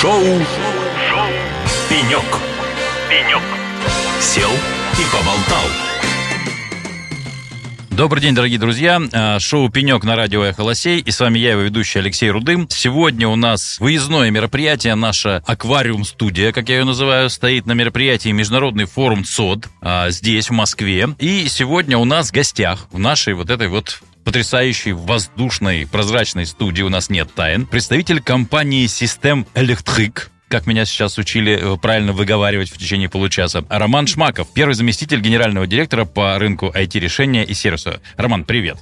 Шоу, Шоу. «Пенек». «Пенек». Сел и поболтал. Добрый день, дорогие друзья. А, Шоу «Пенек» на радио «Эхо Лосей». И с вами я, его ведущий Алексей Рудым. Сегодня у нас выездное мероприятие. Наша аквариум-студия, как я ее называю, стоит на мероприятии Международный форум ЦОД а, здесь, в Москве. И сегодня у нас в гостях, в нашей вот этой вот потрясающей воздушной прозрачной студии у нас нет тайн. Представитель компании System Electric, как меня сейчас учили э, правильно выговаривать в течение получаса. Роман Шмаков, первый заместитель генерального директора по рынку IT-решения и сервиса. Роман, привет.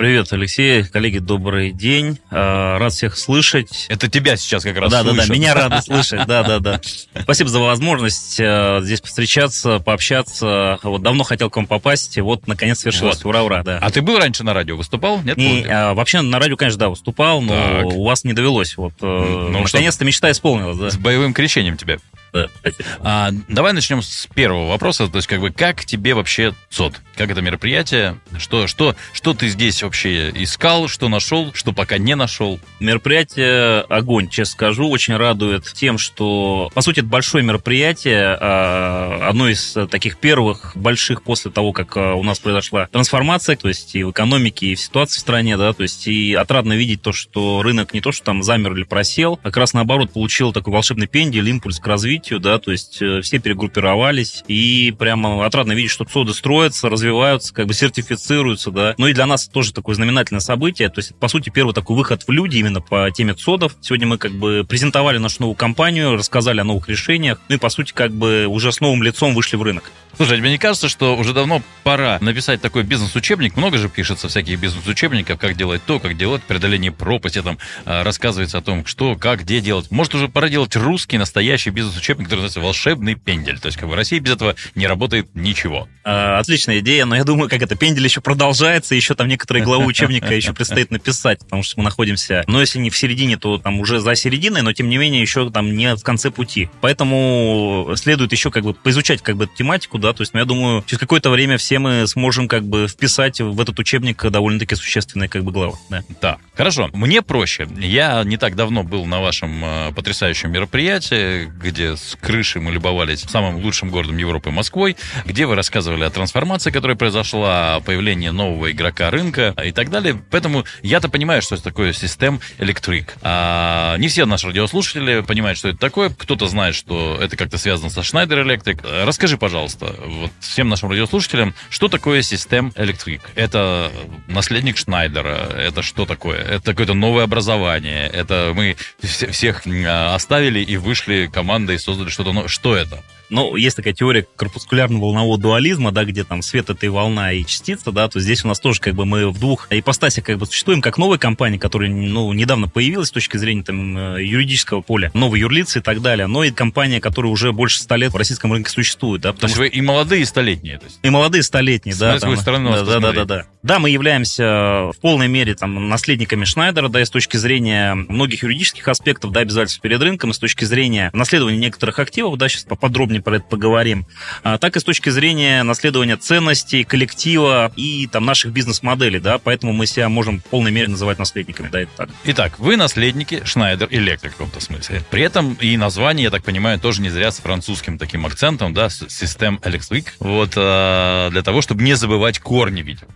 Привет, Алексей. Коллеги, добрый день. А, рад всех слышать. Это тебя сейчас как раз Да, слышат. да, да, меня рады слышать. Да, да, да. Спасибо за возможность э, здесь встречаться, пообщаться. Вот давно хотел к вам попасть, и вот наконец свершилось. Вот. Ура, ура, да. А ты был раньше на радио, выступал? Нет? Не, а, вообще на радио, конечно, да, выступал, но Так. у вас не довелось. Вот, э, Ну, наконец-то мечта исполнилась, да. С боевым крещением тебя. Спасибо. А, давай начнем с первого вопроса. То есть, как бы, как тебе вообще ЦОД? Как это мероприятие? Что, что, что ты здесь вообще искал, что нашел, что пока не нашел? Мероприятие огонь, честно скажу, очень радует тем, что, по сути, это большое мероприятие, а, одно из таких первых больших после того, как а, у нас произошла трансформация, то есть и в экономике, и в ситуации в стране, да, то есть и отрадно видеть то, что рынок не то, что там замер или просел, а как раз наоборот получил такой волшебный пендель, импульс к развитию, да, то есть э, все перегруппировались, и прямо отрадно видеть, что ЦОДы строятся, развиваются, как бы сертифицируются, да. Ну и для нас тоже такое знаменательное событие, то есть, по сути, первый такой выход в люди именно по теме ЦОДов. Сегодня мы как бы презентовали нашу новую компанию, рассказали о новых решениях, ну и, по сути, как бы уже с новым лицом вышли в рынок. Слушай, а тебе не кажется, что уже давно пора написать такой бизнес-учебник? Много же пишется всяких бизнес-учебников, как делать то, как делать преодоление пропасти, там а, рассказывается о том, что, как, где делать. Может, уже пора делать русский настоящий бизнес-учебник, который называется «Волшебный пендель». То есть, как бы в России без этого не работает ничего. А, Отличная идея, но я думаю, как это, пендель еще продолжается, еще там некоторые главы учебника еще предстоит написать, потому что мы находимся, ну, если не в середине, то там уже за серединой, но тем не менее еще там не в конце пути. Поэтому следует еще как бы поизучать как бы тематику, да, то есть, ну, я думаю, через какое-то время все мы сможем как бы вписать в этот учебник довольно-таки существенные как бы главы, да. Да, хорошо. Мне проще. Я не так давно был на вашем э, потрясающем мероприятии, где с крыши мы любовались самым лучшим городом Европы Москвой, где вы рассказывали о трансформации, которая произошла, о появлении нового игрока рынка и так далее. Поэтому я-то понимаю, что это такое систем электрик. А не все наши радиослушатели понимают, что это такое. Кто-то знает, что это как-то связано со Schneider Electric. Расскажи, пожалуйста, вот всем нашим радиослушателям, что такое систем электрик? Это наследник Шнайдера? Это что такое? Это какое-то новое образование? Это мы вс- всех а, оставили и вышли командой и создали что-то новое? Что это? Ну, есть такая теория корпускулярно-волнового дуализма, да, где там свет это и волна, и частица, да, то здесь у нас тоже как бы мы в двух ипостасях как бы существуем, как новая компания, которая, ну, недавно появилась с точки зрения там э, юридического поля, новые юрлицы и так далее, но и компания, которая уже больше ста лет в российском рынке существует, да, То есть что вы и молодые, и столетние. То есть. и молодые столетние, да. С там, стороны да, да, да, да, да. Да, мы являемся в полной мере там наследниками Шнайдера, да, и с точки зрения многих юридических аспектов, да, обязательств перед рынком, и с точки зрения наследования некоторых активов, да, сейчас поподробнее про это поговорим, а, так и с точки зрения наследования ценностей, коллектива и там наших бизнес-моделей, да, поэтому мы себя можем в полной мере называть наследниками, да, это так. Итак, вы наследники Schneider Electric в каком-то смысле. При этом и название, я так понимаю, тоже не зря с французским таким акцентом, да, System Electric. Вот э, для того, чтобы не забывать корни, видимо.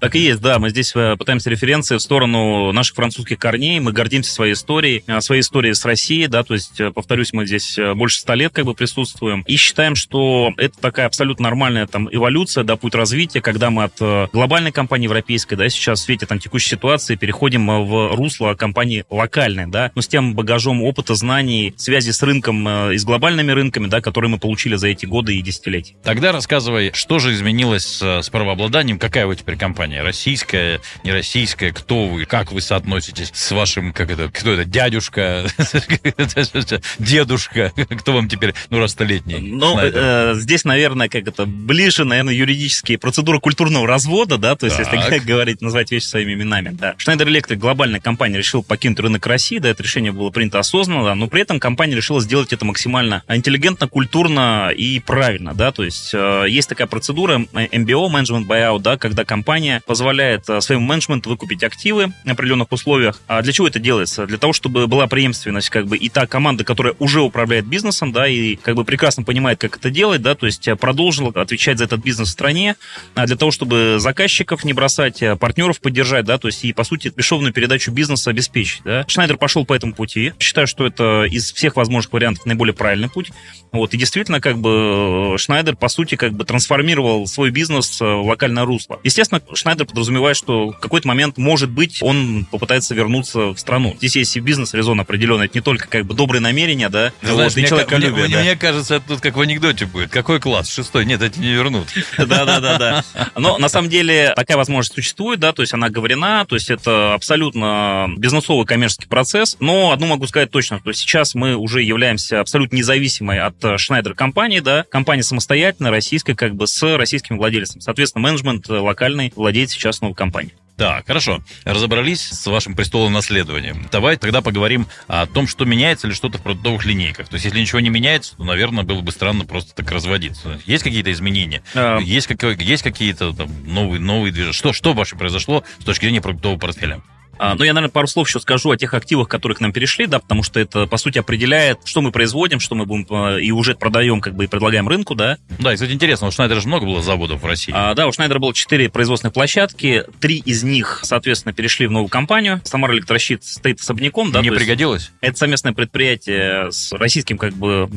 Так и есть, да. Мы здесь э, пытаемся референции в сторону наших французских корней. Мы гордимся своей историей, э, своей историей с Россией, да, то есть, э, повторюсь, мы здесь больше ста лет как бы присутствуем. И считаем, что это такая абсолютно нормальная там эволюция, да, путь развития, когда мы от глобальной компании европейской, да, сейчас в свете там текущей ситуации переходим в русло компании локальной, да, но с тем багажом опыта, знаний, связи с рынком и с глобальными рынками, да, которые мы получили за эти годы и десятилетия. Тогда рассказывай, что же изменилось с, правообладанием, какая вы теперь компания, российская, не российская, кто вы, как вы соотноситесь с вашим, как это, кто это, дядюшка, дедушка, кто вам теперь, ну, раз столетний? Ну, э, здесь, наверное, как это ближе, наверное, юридические процедуры культурного развода, да, то есть, если Так. говорить, назвать вещи своими именами, да. Schneider Electric, глобальная компания, решила покинуть рынок России, да, это решение было принято осознанно, да, но при этом компания решила сделать это максимально интеллигентно, культурно и правильно, да, то есть, э, есть такая процедура MBO, Management Buyout, да, когда когда компания позволяет э, своему менеджменту выкупить активы на определенных условиях. А для чего это делается? Для того, чтобы была преемственность, как бы, и та команда, которая уже управляет бизнесом, да, и как бы прекрасно понимает, как это делать, да, то есть э, продолжила отвечать за этот бизнес в стране, а для того, чтобы заказчиков не бросать, э, партнеров поддержать, да, то есть и, по сути, бесшовную передачу бизнеса обеспечить, да. Шнайдер пошел по этому пути. Считаю, что это из всех возможных вариантов наиболее правильный путь. Вот, и действительно, как бы, Шнайдер, по сути, как бы трансформировал свой бизнес в локальное русло. Естественно, Шнайдер подразумевает, что в какой-то момент, может быть, он попытается вернуться в страну. Здесь есть и бизнес-резон определенный, это не только как бы добрые намерения, да, Ты знаешь, мне, мне, мне, мне кажется, это тут как в анекдоте будет. Какой класс? Шестой? Нет, эти не вернут. Да-да-да. Но на самом деле такая возможность существует, да, то есть она говорена, то есть это абсолютно бизнесовый коммерческий процесс. Но одну могу сказать точно, что сейчас мы уже являемся абсолютно независимой от Schneider компании, да, компания самостоятельная, российская, как бы с российским владельцем. Соответственно, менеджмент локальный владеет сейчас новой компанией. Так, хорошо. Разобрались с вашим престолом наследованием. Давай тогда поговорим о том, что меняется ли что-то в продуктовых линейках. То есть, если ничего не меняется, то, наверное, было бы странно просто так разводиться. Есть какие-то изменения? А... Есть, как, есть какие-то там, новые, новые движения? Что, что вообще произошло с точки зрения продуктового портфеля? А, ну, я, наверное, пару слов еще скажу о тех активах, которые к нам перешли, да, потому что это, по сути, определяет, что мы производим, что мы будем а, и уже продаем, как бы, и предлагаем рынку, да. Да, и, кстати, интересно, у Шнайдера же много было заводов в России. А, да, у Шнайдера было четыре производственных площадки, три из них, соответственно, перешли в новую компанию. Самара Электрощит стоит особняком, да. Не пригодилось? Это совместное предприятие с российским, как бы,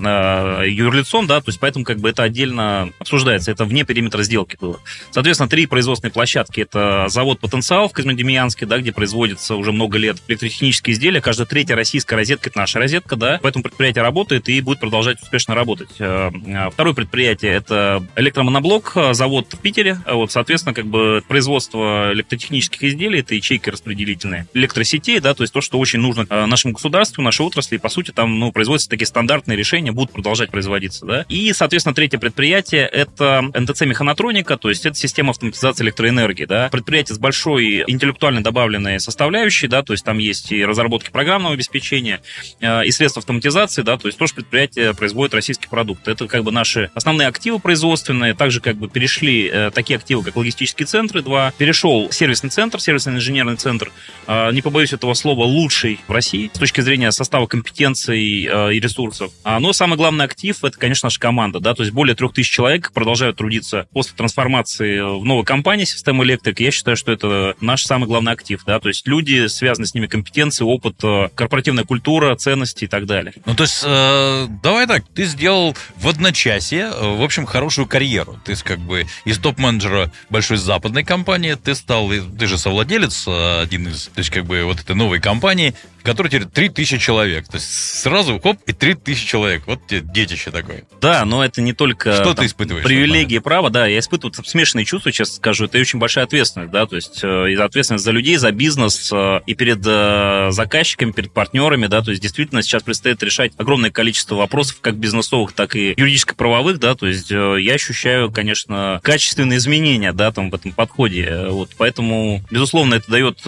юрлицом, да, то есть поэтому, как бы, это отдельно обсуждается, это вне периметра сделки было. Соответственно, три производственные площадки, это завод «Потенциал» в Козьмодемьянске, да, где производится уже много лет электротехнические изделия. Каждая третья российская розетка – это наша розетка, да. Поэтому предприятие работает и будет продолжать успешно работать. Э, э, второе предприятие – это электромоноблок, э, завод в Питере. Вот, соответственно, как бы производство электротехнических изделий – это ячейки распределительные. Электросетей, да, то есть то, что очень нужно нашему государству, нашей отрасли. По сути, там, ну, производятся такие стандартные решения, будут продолжать производиться, да. И, соответственно, третье предприятие – это НТЦ Механотроника, то есть это система автоматизации электроэнергии, да. Предприятие с большой интеллектуально добавленной составляющей, вещи, да, то есть там есть и разработки программного обеспечения, э, и средства автоматизации, да, то есть тоже предприятие производит российский продукт. Это как бы наши основные активы производственные, также как бы перешли э, такие активы, как логистические центры, два, перешел сервисный центр, сервисный инженерный центр, э, не побоюсь этого слова, лучший в России с точки зрения состава компетенций и ресурсов. А, но самый главный актив это, конечно, наша команда, да, то есть более трех тысяч человек продолжают трудиться после трансформации в новой компании Система Электрик. Я считаю, что это наш самый главный актив, да, то есть люди связаны с ними компетенции, опыт, э, корпоративная культура, ценности и так далее. Ну, то есть, э, давай так, ты сделал в одночасье, э, в общем, хорошую карьеру. Ты как бы из топ-менеджера большой западной компании, ты стал, ты же совладелец э, один из, то есть, как бы, вот этой новой компании, который теперь 3000 человек. То есть сразу хоп, и 3000 человек. Вот тебе детище такое. Да, но это не только Что там, ты испытываешь? Привилегии права, да. Я испытываю смешанные чувства, честно скажу. Это очень большая ответственность, да, то есть э, ответственность за людей, за бизнес э, и перед э, заказчиками, перед партнерами, да, то есть действительно сейчас предстоит решать огромное количество вопросов, как бизнесовых, так и юридическо-правовых, да, то есть э, я ощущаю, конечно, качественные изменения, да, там в этом подходе. Вот, поэтому, безусловно, это дает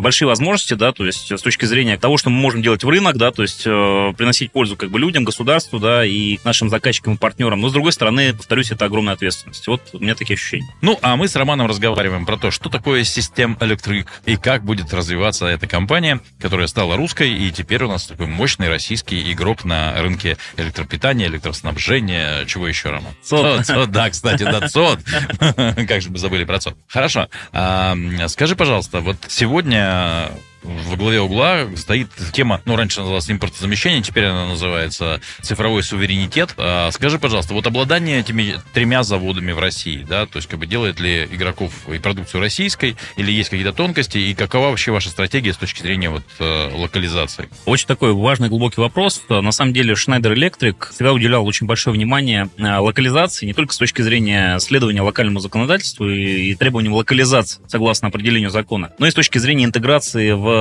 большие возможности, да, то есть с точки зрения того, что мы можем делать в рынок, да, то есть приносить пользу как бы людям, государству, да, и нашим заказчикам и партнерам. Но, с другой стороны, повторюсь, это огромная ответственность. Вот у меня такие ощущения. Ну, а мы с Романом разговариваем про то, что такое систем электрик и как будет развиваться эта компания, которая стала русской, и теперь у нас такой мощный российский игрок на рынке электропитания, электроснабжения, чего еще, Роман? ЦОД. ЦОД, да, кстати, да, ЦОД. Как же мы забыли про ЦОД. Хорошо. А, скажи, пожалуйста, вот сегодня в главе угла стоит тема, ну, раньше называлась импортозамещение, теперь она называется цифровой суверенитет. А, скажи, пожалуйста, вот обладание этими тремя заводами в России, да, то есть как бы делает ли игроков и продукцию российской, или есть какие-то тонкости, и какова вообще ваша стратегия с точки зрения вот э, локализации? Очень такой важный, глубокий вопрос. На самом деле Schneider Electric всегда уделял очень большое внимание э, локализации, не только с точки зрения следования локальному законодательству и, и требованиям локализации, согласно определению закона, но и с точки зрения интеграции в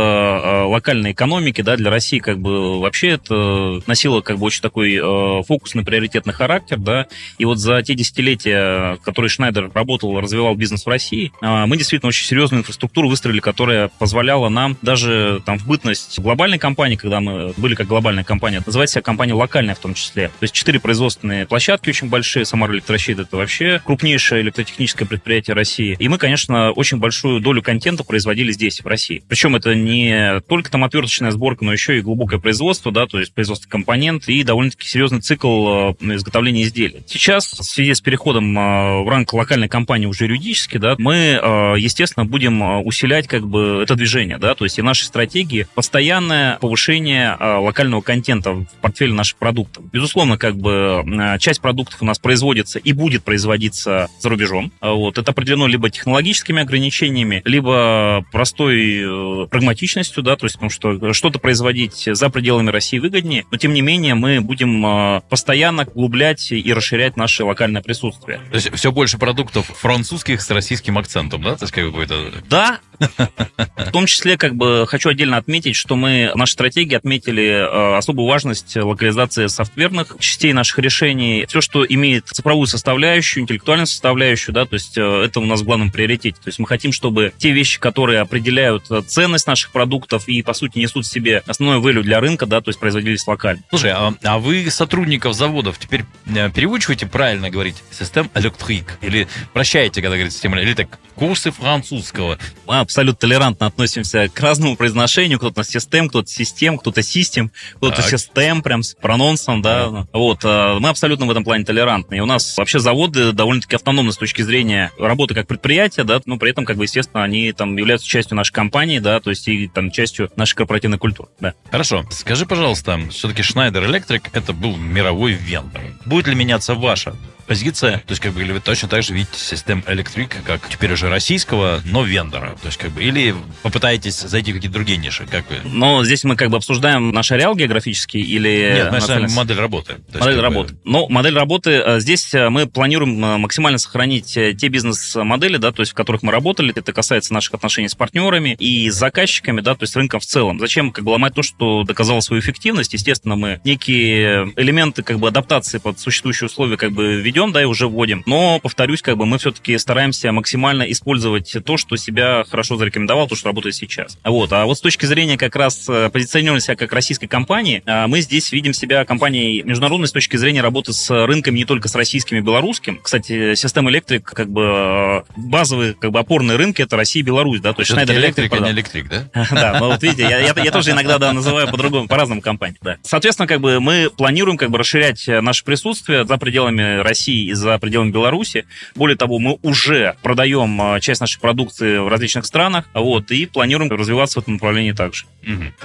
локальной экономики, да, для России как бы вообще это носило как бы очень такой э, фокусный приоритетный характер, да, и вот за те десятилетия, которые Шнайдер работал, развивал бизнес в России, э, мы действительно очень серьезную инфраструктуру выстроили, которая позволяла нам даже там в бытность глобальной компании, когда мы были как глобальная компания, называть себя компания локальная в том числе. То есть четыре производственные площадки очень большие, Самара Электрощит это вообще крупнейшее электротехническое предприятие России. И мы, конечно, очень большую долю контента производили здесь, в России. Причем это не только там отверточная сборка, но еще и глубокое производство, да, то есть производство компонент и довольно-таки серьезный цикл э, изготовления изделий. Сейчас, в связи с переходом э, в ранг локальной компании уже юридически, да, мы, э, естественно, будем усилять как бы это движение, да, то есть и наши стратегии постоянное повышение локального контента в портфеле наших продуктов. Безусловно, как бы часть продуктов у нас производится и будет производиться за рубежом. Вот. Это определено либо технологическими ограничениями, либо простой прагматичностью, да, то есть потому что что-то производить за пределами России выгоднее, но тем не менее мы будем постоянно углублять и расширять наше локальное присутствие. То есть все больше продуктов французских с российским акцентом, да? То есть какой-то... Да, в том числе, как бы, хочу отдельно отметить, что мы в нашей стратегии отметили э, особую важность локализации софтверных частей наших решений. Все, что имеет цифровую составляющую, интеллектуальную составляющую, да, то есть э, это у нас в главном приоритете. То есть мы хотим, чтобы те вещи, которые определяют ценность наших продуктов и, по сути, несут в себе основной value для рынка, да, то есть производились локально. Слушай, а, а вы сотрудников заводов теперь э, переучиваете правильно говорить систем электрик? Или прощаете, когда говорите система, или так курсы французского? Мы абсолютно толерантно относимся к разному произношению. Кто-то систем, кто-то систем, кто-то систем, кто-то систем, прям с прононсом, да. да. Вот. А, мы абсолютно в этом плане толерантны. И у нас вообще заводы довольно-таки автономны с точки зрения работы как предприятия, да, но при этом, как бы, естественно, они там являются частью нашей компании, да, то есть и там частью нашей корпоративной культуры, да. Хорошо. Скажи, пожалуйста, все-таки Schneider Electric это был мировой вендор. Будет ли меняться ваша позиция, то есть как бы или вы точно так же видите систему электрик, как теперь уже российского, но вендора, то есть как бы или попытаетесь зайти в какие-то другие ниши, как вы? Но здесь мы как бы обсуждаем наш ареал географический или... Нет, наша модель работы. Модель работы. Бы... Ну, модель работы, э, здесь э, мы планируем э, максимально сохранить те бизнес-модели, да, то есть в которых мы работали, это касается наших отношений с партнерами и с заказчиками, да, то есть рынком в целом. Зачем как бы ломать то, что доказало свою эффективность? Естественно, мы некие элементы как бы адаптации под существующие условия как бы ведем, да, и уже вводим. Но, повторюсь, как бы мы все-таки стараемся максимально использовать то, что себя хорошо зарекомендовал, то, что работает сейчас. Вот. А вот с точки зрения как раз э, позиционирования себя как российской компании, э, мы здесь видим себя компанией международной с точки зрения работы с рынками не только с российским и белорусским. Кстати, система электрик, как бы э, базовые, как бы опорные рынки это Россия и Беларусь, да, то есть Schneider Electric, а не электрик, да? Да, ну вот видите, я, я, я тоже иногда да, называю по-другому, по-разному компании, да. Соответственно, как бы мы планируем как бы расширять наше присутствие за пределами России России и за пределами Беларуси. Более того, мы уже продаем а, часть нашей продукции в различных странах, вот, и планируем развиваться в этом направлении также.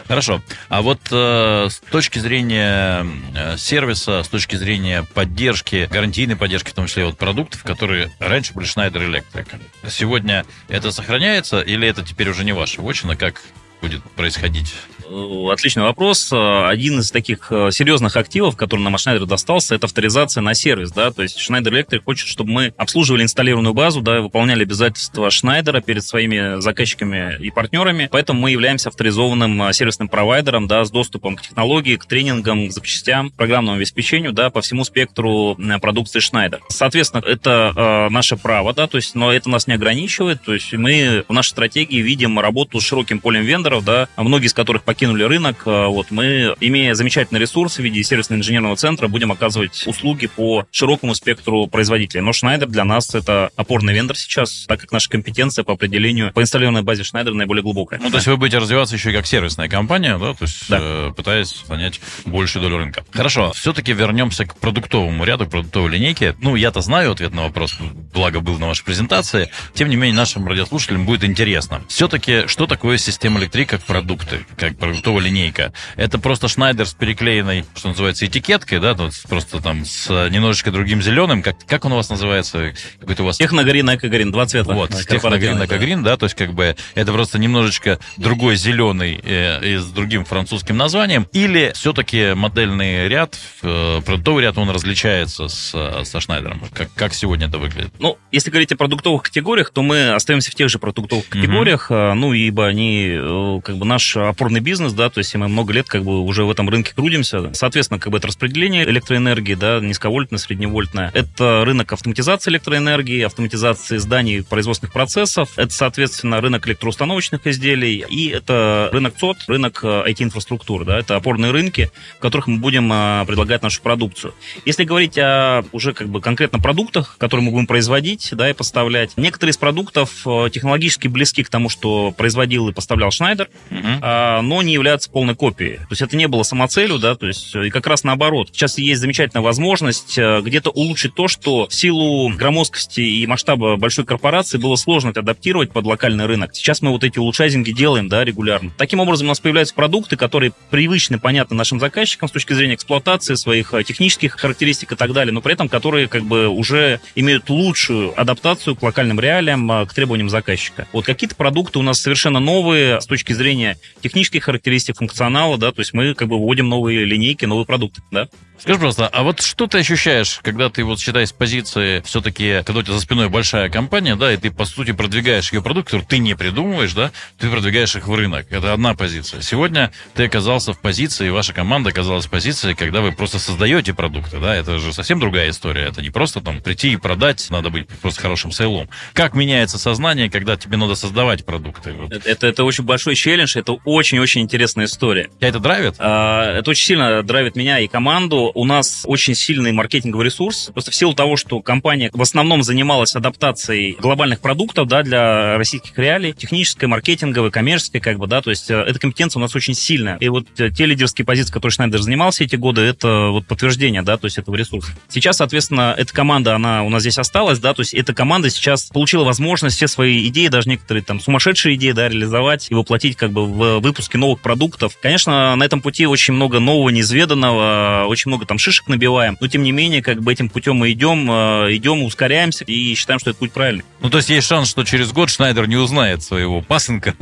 Хорошо. А вот э, с точки зрения э, сервиса, с точки зрения поддержки, гарантийной поддержки, в том числе вот продуктов, которые раньше были Schneider Electric, сегодня это сохраняется или это теперь уже не ваша вотчина? Как будет происходить? Э, отличный вопрос. Один из таких э, серьезных активов, который нам от Schneider достался, это авторизация на сервис. Да? То есть Schneider Electric хочет, чтобы мы обслуживали инсталлированную базу, да, выполняли обязательства Schneider перед своими заказчиками и партнерами. Поэтому мы являемся авторизованным э, сервисным провайдером да, с доступом к технологии, к тренингам, к запчастям, программному обеспечению да, по всему спектру продукции Schneider. Соответственно, это э, наше право, да, то есть, но это нас не ограничивает. То есть мы в нашей стратегии видим работу с широким полем вендоров, да, многие из которых покинули покинули рынок. Э, вот мы, имея замечательный ресурс в виде сервисно-инженерного центра, будем оказывать услуги по широкому спектру производителей. Но Schneider для нас это опорный вендор сейчас, так как наша компетенция по определению по инсталлированной базе Schneider наиболее глубокая. Ну, то есть вы будете развиваться еще и как сервисная компания, да, то есть да. э, пытаясь занять большую долю рынка. Хорошо, все-таки вернемся к продуктовому ряду, к продуктовой линейке. Ну, я-то знаю ответ на вопрос, благо был на вашей презентации. Тем не менее, нашим радиослушателям будет интересно. Все-таки, что такое система электрик как продукты, как продуктовая линейка. Это просто Шнайдер с переклеенной, что называется, этикеткой, да, тут просто там с немножечко другим зеленым. Как, как он у вас называется? Какой-то у вас... Техногрин, Экогрин, два цвета. Вот, Техногрин, Экогрин, да, то есть как бы это просто немножечко другой зеленый э, и с другим французским названием. Или все-таки модельный ряд, э, продуктовый ряд, он различается с, со Шнайдером? Как, как сегодня это выглядит? Ну, если говорить о продуктовых категориях, то мы остаемся в тех же продуктовых категориях, mm-hmm. ну, ибо они э, как бы наш опорный бизнес, да, то есть мы много лет как бы уже в этом рынке трудимся. Соответственно, как бы это распределение электроэнергии, да, низковольтное, средневольтное. Это рынок автоматизации электроэнергии, автоматизации зданий, производственных процессов. Это, соответственно, рынок электроустановочных изделий. И это рынок ЦОД, рынок IT-инфраструктуры, да, это опорные рынки, в которых мы будем а, предлагать нашу продукцию. Если говорить о уже как бы конкретно продуктах, которые мы будем производить, да, и поставлять, некоторые из продуктов э, технологически близки к тому, что производил и поставлял Шнайдер, uh-huh. но не являются полной копией. То есть это не было самоцелью, да, то есть и как раз наоборот. Сейчас есть замечательная возможность э, где-то улучшить то, что в силу громоздкости и масштаба большой корпорации было сложно адаптировать под локальный рынок. Сейчас мы вот эти улучшайзинги делаем, да, регулярно. Таким образом у нас появляются продукты, которые привычны, понятны нашим заказчикам с точки зрения эксплуатации своих э, технических характеристик и так далее, но при этом которые как бы уже имеют лучшую адаптацию к локальным реалиям, к требованиям заказчика. Вот какие-то продукты у нас совершенно новые с точки зрения технических характеристик, функционала, да, то есть мы как бы вводим новые линейки, новые продукты, да. Скажи, просто, а вот что ты ощущаешь, когда ты вот считай с позиции все-таки, когда у тебя за спиной большая компания, да, и ты по сути продвигаешь ее продукт, который ты не придумываешь, да, ты продвигаешь их в рынок. Это одна позиция. Сегодня ты оказался в позиции, ваша команда оказалась в позиции, когда вы просто создаете продукты, да, это же совсем другая история. Это не просто там прийти и продать, надо быть просто хорошим сейлом. Как меняется сознание, когда тебе надо создавать продукты? Вот. Это, это очень большой челлендж, это очень-очень интересная история. Тебя это драйвит? А, это очень сильно драйвит меня и команду у нас очень сильный маркетинговый ресурс. Просто в силу того, что компания в основном занималась адаптацией глобальных продуктов да, для российских реалий, технической, маркетинговой, коммерческой, как бы, да, то есть э, эта компетенция у нас очень сильная. И вот э, те лидерские позиции, которые Шнайдер занимался эти годы, это вот подтверждение, да, то есть этого ресурса. Сейчас, соответственно, эта команда, она у нас здесь осталась, да, то есть эта команда сейчас получила возможность все свои идеи, даже некоторые там сумасшедшие идеи, да, реализовать и воплотить как бы в выпуске новых продуктов. Конечно, на этом пути очень много нового, неизведанного, очень много там шишек набиваем, но тем не менее, как бы этим путем мы идем, э, идем, ускоряемся и считаем, что это путь правильный. Ну, то есть есть шанс, что через год Шнайдер не узнает своего пасынка.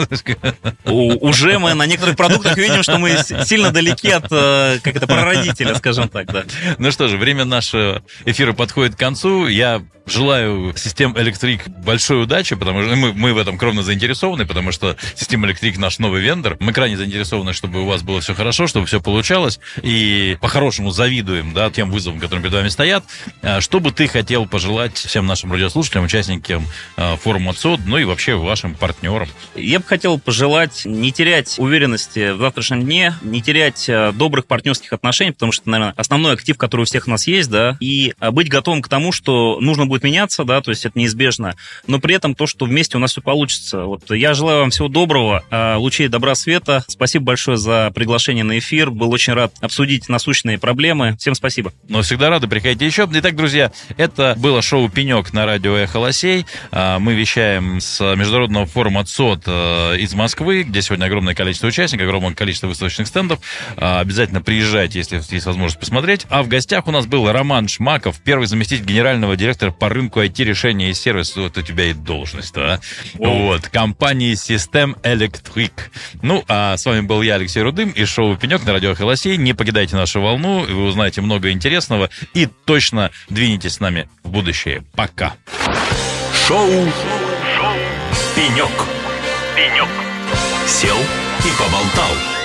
Уже мы на некоторых продуктах видим, что мы сильно далеки от, э, как это, прародителя, скажем так, да. Ну что же, время нашего эфира подходит к концу. Я желаю систем Электрик большой удачи, потому что мы, мы в этом кровно заинтересованы, потому что система Электрик наш новый вендор. Мы крайне заинтересованы, чтобы у вас было все хорошо, чтобы все получалось. И по-хорошему завидуем да, тем вызовам, которые перед вами стоят. А что бы ты хотел пожелать всем нашим радиослушателям, участникам а, форума ЦОД, ну и вообще вашим партнерам? Я бы хотел пожелать не терять уверенности в завтрашнем дне, не терять а, добрых партнерских отношений, потому что, наверное, основной актив, который у всех у нас есть, да, и быть готовым к тому, что нужно будет будет меняться, да, то есть это неизбежно, но при этом то, что вместе у нас все получится. Вот я желаю вам всего доброго, а, лучей добра света. Спасибо большое за приглашение на эфир. Был очень рад обсудить насущные проблемы. Всем спасибо. Но всегда рады, приходите еще. Итак, друзья, это было шоу «Пенек» на радио «Эхо Лосей». А, мы вещаем с международного форума ЦОД э, из Москвы, где сегодня огромное количество участников, огромное количество выставочных стендов. А, обязательно приезжайте, если есть возможность посмотреть. А в гостях у нас был Роман Шмаков, первый заместитель генерального директора по рынку IT-решения и сервиса, вот у тебя и должность, да? Вот, компании System Electric. Ну, а с вами был я, Алексей Рудым, и шоу «Пенек» на радио «Холосей». Не покидайте нашу волну, вы узнаете много интересного и точно двинетесь с нами в будущее. Пока. Шоу, шоу «Пенек». «Пенек». Сел и поболтал.